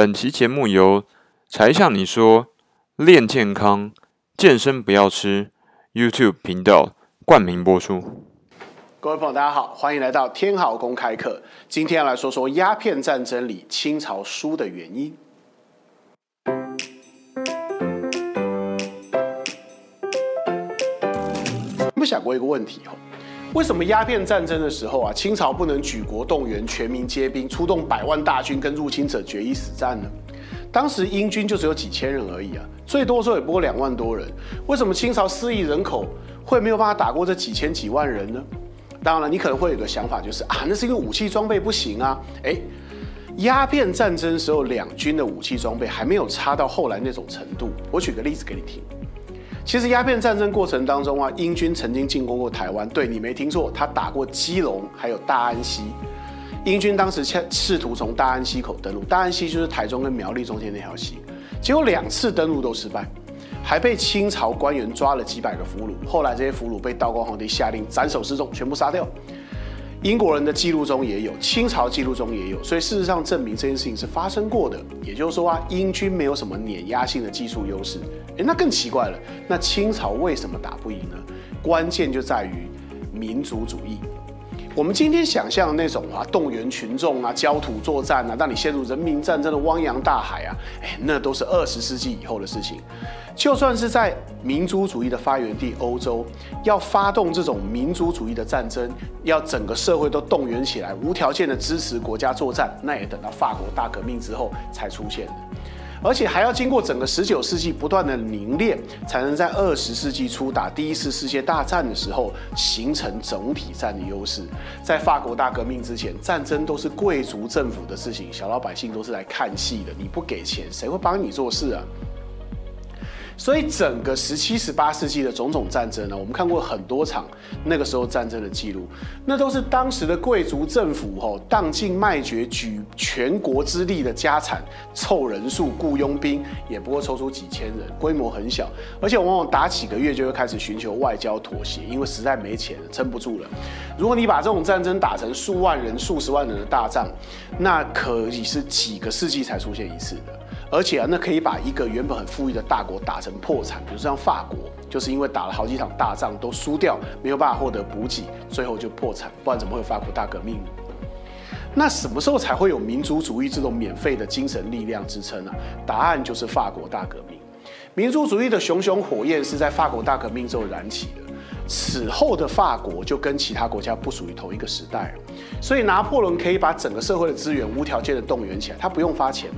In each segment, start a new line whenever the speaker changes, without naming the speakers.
本期节目由才向你说练健康、健身不要吃 YouTube 频道冠名播出。
各位朋友，大家好，欢迎来到天豪公开课。今天要来说说鸦片战争里清朝输的原因。有没有想过一个问题哦？为什么鸦片战争的时候啊，清朝不能举国动员、全民皆兵，出动百万大军跟入侵者决一死战呢？当时英军就只有几千人而已啊，最多时候也不过两万多人。为什么清朝四亿人口会没有办法打过这几千几万人呢？当然了，你可能会有个想法，就是啊，那是因为武器装备不行啊。哎，鸦片战争时候两军的武器装备还没有差到后来那种程度。我举个例子给你听。其实鸦片战争过程当中啊，英军曾经进攻过台湾。对你没听错，他打过基隆，还有大安溪。英军当时试图从大安溪口登陆，大安溪就是台中跟苗栗中间那条溪，结果两次登陆都失败，还被清朝官员抓了几百个俘虏。后来这些俘虏被道光皇帝下令斩首示众，全部杀掉。英国人的记录中也有，清朝记录中也有，所以事实上证明这件事情是发生过的。也就是说啊，英军没有什么碾压性的技术优势。诶，那更奇怪了，那清朝为什么打不赢呢？关键就在于民族主义。我们今天想象的那种啊，动员群众啊，焦土作战啊，让你陷入人民战争的汪洋大海啊，哎，那都是二十世纪以后的事情。就算是在民族主义的发源地欧洲，要发动这种民族主义的战争，要整个社会都动员起来，无条件的支持国家作战，那也等到法国大革命之后才出现的。而且还要经过整个十九世纪不断的凝练，才能在二十世纪初打第一次世界大战的时候形成总体战的优势。在法国大革命之前，战争都是贵族政府的事情，小老百姓都是来看戏的。你不给钱，谁会帮你做事啊？所以整个十七、十八世纪的种种战争呢，我们看过很多场那个时候战争的记录，那都是当时的贵族政府吼荡尽卖绝，举全国之力的家产凑人数雇佣兵，也不过抽出几千人，规模很小，而且往往打几个月就会开始寻求外交妥协，因为实在没钱撑不住了。如果你把这种战争打成数万人、数十万人的大仗，那可以是几个世纪才出现一次的。而且啊，那可以把一个原本很富裕的大国打成破产，比如像法国，就是因为打了好几场大仗都输掉，没有办法获得补给，最后就破产。不然怎么会有法国大革命呢？那什么时候才会有民族主义这种免费的精神力量支撑呢？答案就是法国大革命。民族主义的熊熊火焰是在法国大革命之后燃起的。此后的法国就跟其他国家不属于同一个时代，所以拿破仑可以把整个社会的资源无条件的动员起来，他不用发钱。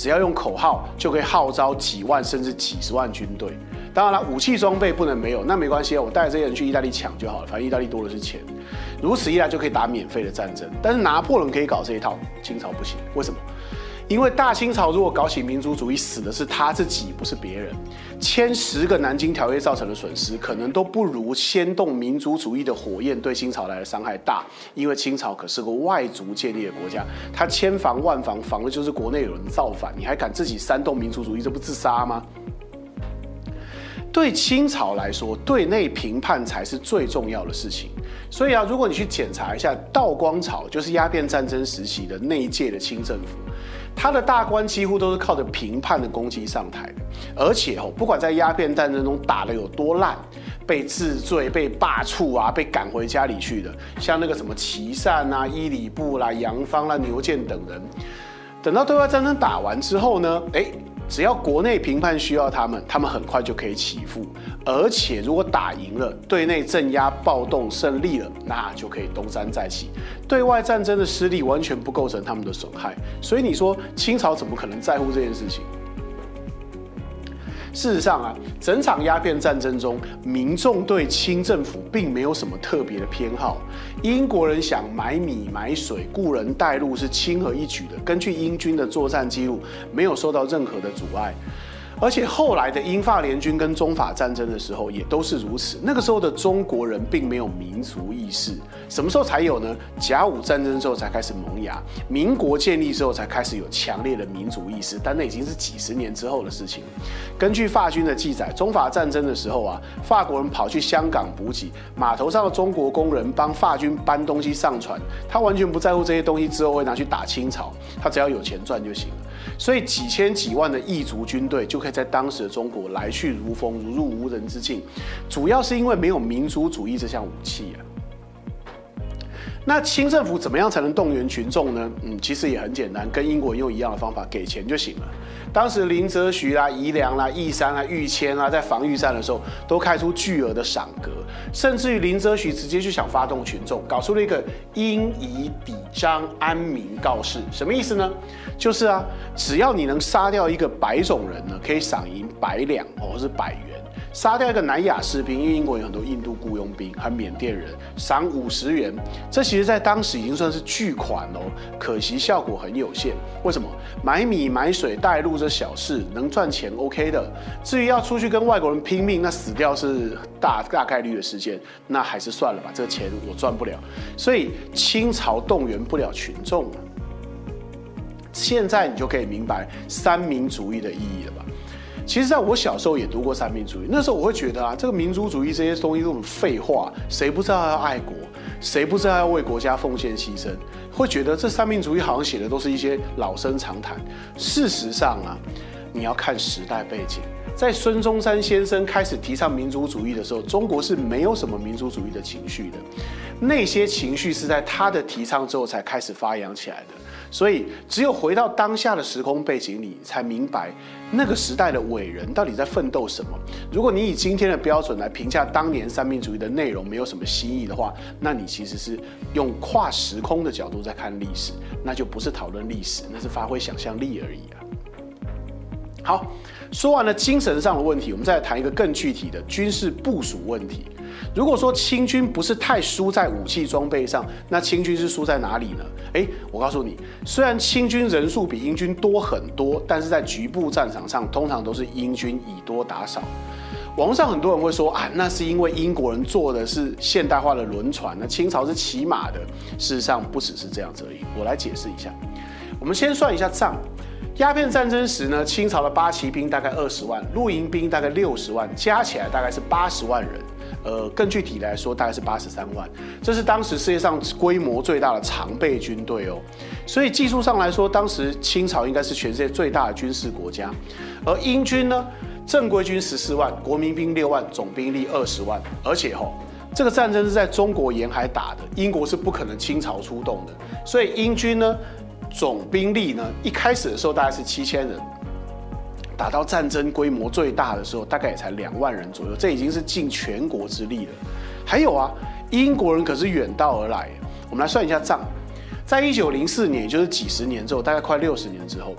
只要用口号就可以号召几万甚至几十万军队。当然了，武器装备不能没有，那没关系，我带这些人去意大利抢就好了，反正意大利多的是钱。如此一来就可以打免费的战争。但是拿破仑可以搞这一套，清朝不行，为什么？因为大清朝如果搞起民族主义，死的是他自己，不是别人。签十个南京条约造成的损失，可能都不如先动民族主义的火焰对清朝来的伤害大。因为清朝可是个外族建立的国家，他千防万防，防的就是国内有人造反，你还敢自己煽动民族主义，这不自杀吗？对清朝来说，对内评判才是最重要的事情。所以啊，如果你去检查一下道光朝，就是鸦片战争时期的那一届的清政府。他的大官几乎都是靠着评判的攻击上台的，而且哦，不管在鸦片战争中打得有多烂，被治罪、被罢黜啊，被赶回家里去的，像那个什么琦善啊、伊里布啦、杨芳啦、牛建等人，等到对外战争打完之后呢，哎。只要国内评判需要他们，他们很快就可以起复。而且如果打赢了，对内镇压暴动胜利了，那就可以东山再起。对外战争的失利完全不构成他们的损害。所以你说清朝怎么可能在乎这件事情？事实上啊，整场鸦片战争中，民众对清政府并没有什么特别的偏好。英国人想买米买水、雇人带路是轻而易举的。根据英军的作战记录，没有受到任何的阻碍。而且后来的英法联军跟中法战争的时候也都是如此。那个时候的中国人并没有民族意识，什么时候才有呢？甲午战争之后才开始萌芽，民国建立之后才开始有强烈的民族意识。但那已经是几十年之后的事情。根据法军的记载，中法战争的时候啊，法国人跑去香港补给，码头上的中国工人帮法军搬东西上船，他完全不在乎这些东西之后会拿去打清朝，他只要有钱赚就行了。所以几千几万的异族军队就可以在当时的中国来去如风，如入无人之境。主要是因为没有民族主义这项武器啊。那清政府怎么样才能动员群众呢？嗯，其实也很简单，跟英国用一样的方法，给钱就行了。当时林则徐啦、宜良啦、义山啦、玉谦啦，在防御战的时候，都开出巨额的赏格，甚至于林则徐直接就想发动群众，搞出了一个因以抵张安民告示，什么意思呢？就是啊，只要你能杀掉一个白种人呢，可以赏银百两或是百元。杀掉一个南亚士兵，因为英国有很多印度雇佣兵和缅甸人，赏五十元。这其实在当时已经算是巨款喽，可惜效果很有限。为什么？买米买水带路这小事能赚钱 OK 的，至于要出去跟外国人拼命，那死掉是大大概率的事件，那还是算了吧，这个钱我赚不了。所以清朝动员不了群众。现在你就可以明白三民主义的意义了吧？其实，在我小时候也读过三民主义，那时候我会觉得啊，这个民族主义这些东西都很废话，谁不知道要爱国，谁不知道要为国家奉献牺牲，会觉得这三民主义好像写的都是一些老生常谈。事实上啊，你要看时代背景，在孙中山先生开始提倡民族主义的时候，中国是没有什么民族主义的情绪的，那些情绪是在他的提倡之后才开始发扬起来的。所以，只有回到当下的时空背景里，才明白那个时代的伟人到底在奋斗什么。如果你以今天的标准来评价当年三民主义的内容没有什么新意的话，那你其实是用跨时空的角度在看历史，那就不是讨论历史，那是发挥想象力而已啊。好，说完了精神上的问题，我们再来谈一个更具体的军事部署问题。如果说清军不是太输在武器装备上，那清军是输在哪里呢？诶，我告诉你，虽然清军人数比英军多很多，但是在局部战场上，通常都是英军以多打少。网上很多人会说啊，那是因为英国人坐的是现代化的轮船，那清朝是骑马的。事实上不只是这样子而已。我来解释一下，我们先算一下账。鸦片战争时呢，清朝的八旗兵大概二十万，露营兵大概六十万，加起来大概是八十万人。呃，更具体来说，大概是八十三万。这是当时世界上规模最大的常备军队哦。所以技术上来说，当时清朝应该是全世界最大的军事国家。而英军呢，正规军十四万，国民兵六万，总兵力二十万。而且吼，这个战争是在中国沿海打的，英国是不可能倾巢出动的。所以英军呢，总兵力呢，一开始的时候大概是七千人。打到战争规模最大的时候，大概也才两万人左右，这已经是尽全国之力了。还有啊，英国人可是远道而来。我们来算一下账，在一九零四年，也就是几十年之后，大概快六十年之后，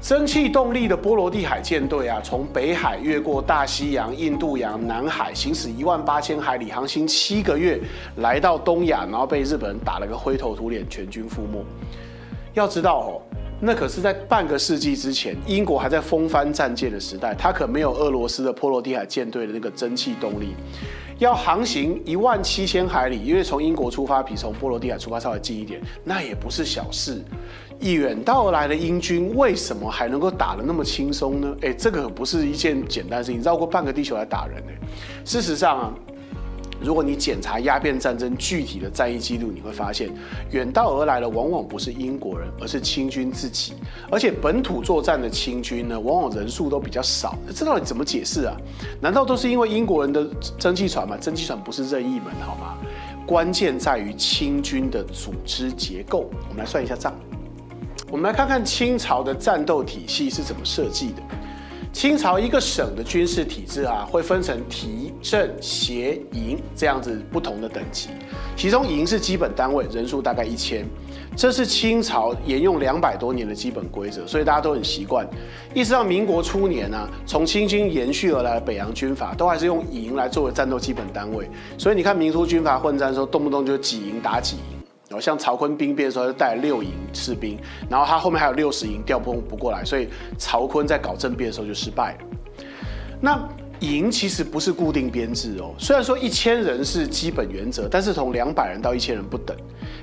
蒸汽动力的波罗的海舰队啊，从北海越过大西洋、印度洋、南海，行驶一万八千海里，航行七个月，来到东亚，然后被日本人打了个灰头土脸，全军覆没。要知道哦。那可是在半个世纪之前，英国还在风帆战舰的时代，它可没有俄罗斯的波罗的海舰队的那个蒸汽动力。要航行一万七千海里，因为从英国出发比从波罗的海出发稍微近一点，那也不是小事。远道而来的英军为什么还能够打得那么轻松呢？哎，这个不是一件简单事情，绕过半个地球来打人呢。事实上啊。如果你检查鸦片战争具体的战役记录，你会发现，远道而来的往往不是英国人，而是清军自己。而且本土作战的清军呢，往往人数都比较少。这到底怎么解释啊？难道都是因为英国人的蒸汽船吗？蒸汽船不是任意门好吗？关键在于清军的组织结构。我们来算一下账。我们来看看清朝的战斗体系是怎么设计的。清朝一个省的军事体制啊，会分成提、镇、协、营这样子不同的等级，其中营是基本单位，人数大概一千，这是清朝沿用两百多年的基本规则，所以大家都很习惯。一直到民国初年呢，从清军延续而来的北洋军阀，都还是用营来作为战斗基本单位，所以你看民初军阀混战的时候，动不动就几营打几营。然后像曹锟兵变的时候，就带六营士兵，然后他后面还有六十营调不不过来，所以曹锟在搞政变的时候就失败了。那营其实不是固定编制哦，虽然说一千人是基本原则，但是从两百人到一千人不等。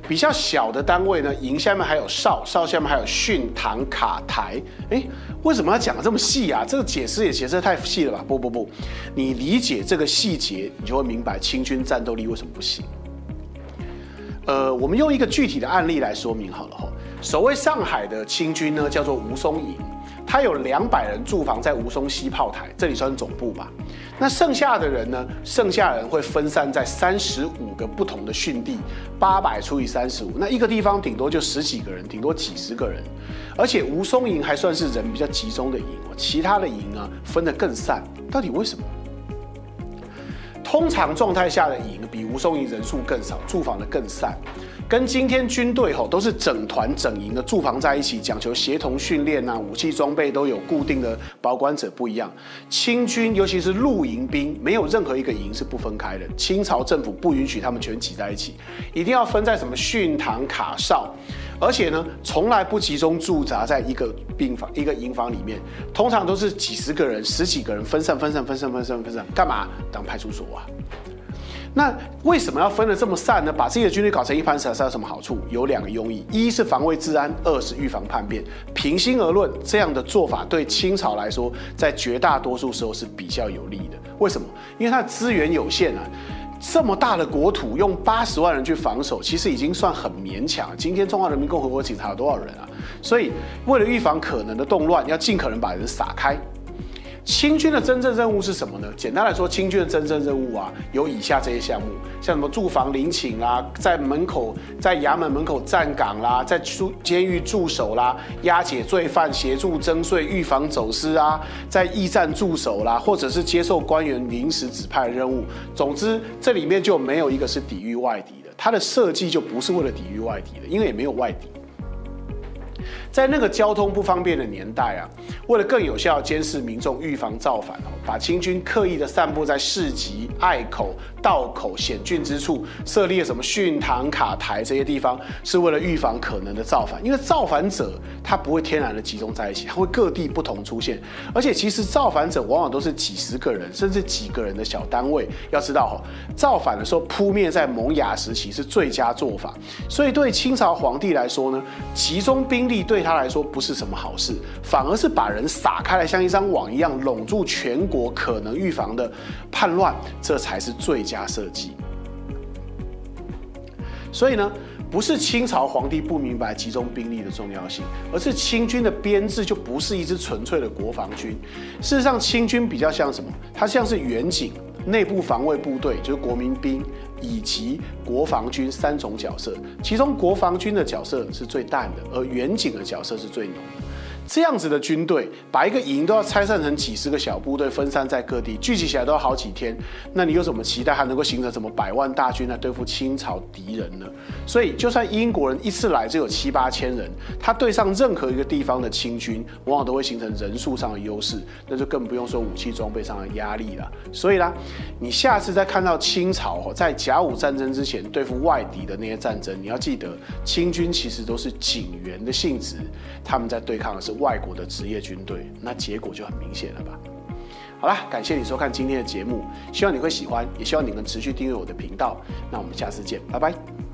比较小的单位呢，营下面还有哨，哨下面还有训、堂、卡、台。哎，为什么要讲的这么细啊？这个解释也解释太细了吧？不不不，你理解这个细节，你就会明白清军战斗力为什么不行。呃，我们用一个具体的案例来说明好了哈。所谓上海的清军呢，叫做吴淞营。他有两百人驻防在吴淞西炮台，这里算总部吧。那剩下的人呢？剩下人会分散在三十五个不同的训地，八百除以三十五，那一个地方顶多就十几个人，顶多几十个人。而且吴淞营还算是人比较集中的营，其他的营呢分得更散。到底为什么？通常状态下的营比吴松营人数更少，驻防的更散。跟今天军队吼都是整团整营的驻防在一起，讲求协同训练啊，武器装备都有固定的保管者不一样。清军尤其是露营兵，没有任何一个营是不分开的。清朝政府不允许他们全挤在一起，一定要分在什么训堂卡哨，而且呢，从来不集中驻扎在一个病房一个营房里面，通常都是几十个人、十几个人分散、分散、分散、分散、分散，干嘛？当派出所啊？那为什么要分得这么散呢？把自己的军队搞成一盘散沙有什么好处？有两个用意：一是防卫治安，二是预防叛变。平心而论，这样的做法对清朝来说，在绝大多数时候是比较有利的。为什么？因为它的资源有限啊，这么大的国土，用八十万人去防守，其实已经算很勉强。今天中华人民共和国警察有多少人啊？所以，为了预防可能的动乱，要尽可能把人撒开。清军的真正任务是什么呢？简单来说，清军的真正任务啊，有以下这些项目，像什么驻防陵寝啦，在门口、在衙门门口站岗啦，在驻监狱驻守啦，押解罪犯、协助征税、预防走私啊，在驿站驻守啦，或者是接受官员临时指派的任务。总之，这里面就没有一个是抵御外敌的，它的设计就不是为了抵御外敌的，因为也没有外敌。在那个交通不方便的年代啊，为了更有效监视民众、预防造反哦，把清军刻意的散布在市集、隘口、道口险峻之处，设立了什么训堂、卡台这些地方，是为了预防可能的造反。因为造反者他不会天然的集中在一起，他会各地不同出现，而且其实造反者往往都是几十个人甚至几个人的小单位。要知道哈，造反的时候扑灭在萌芽时期是最佳做法，所以对清朝皇帝来说呢，集中兵力对。他来说不是什么好事，反而是把人撒开来，像一张网一样笼住全国，可能预防的叛乱，这才是最佳设计。所以呢，不是清朝皇帝不明白集中兵力的重要性，而是清军的编制就不是一支纯粹的国防军。事实上，清军比较像什么？它像是远景。内部防卫部队就是国民兵以及国防军三种角色，其中国防军的角色是最淡的，而远景的角色是最浓的。这样子的军队，把一个营都要拆散成几十个小部队，分散在各地，聚集起来都要好几天。那你有什么期待，还能够形成什么百万大军来对付清朝敌人呢？所以，就算英国人一次来只有七八千人，他对上任何一个地方的清军，往往都会形成人数上的优势，那就更不用说武器装备上的压力了。所以啦，你下次再看到清朝在甲午战争之前对付外敌的那些战争，你要记得，清军其实都是警员的性质，他们在对抗的是。外国的职业军队，那结果就很明显了吧？好了，感谢你收看今天的节目，希望你会喜欢，也希望你能持续订阅我的频道。那我们下次见，拜拜。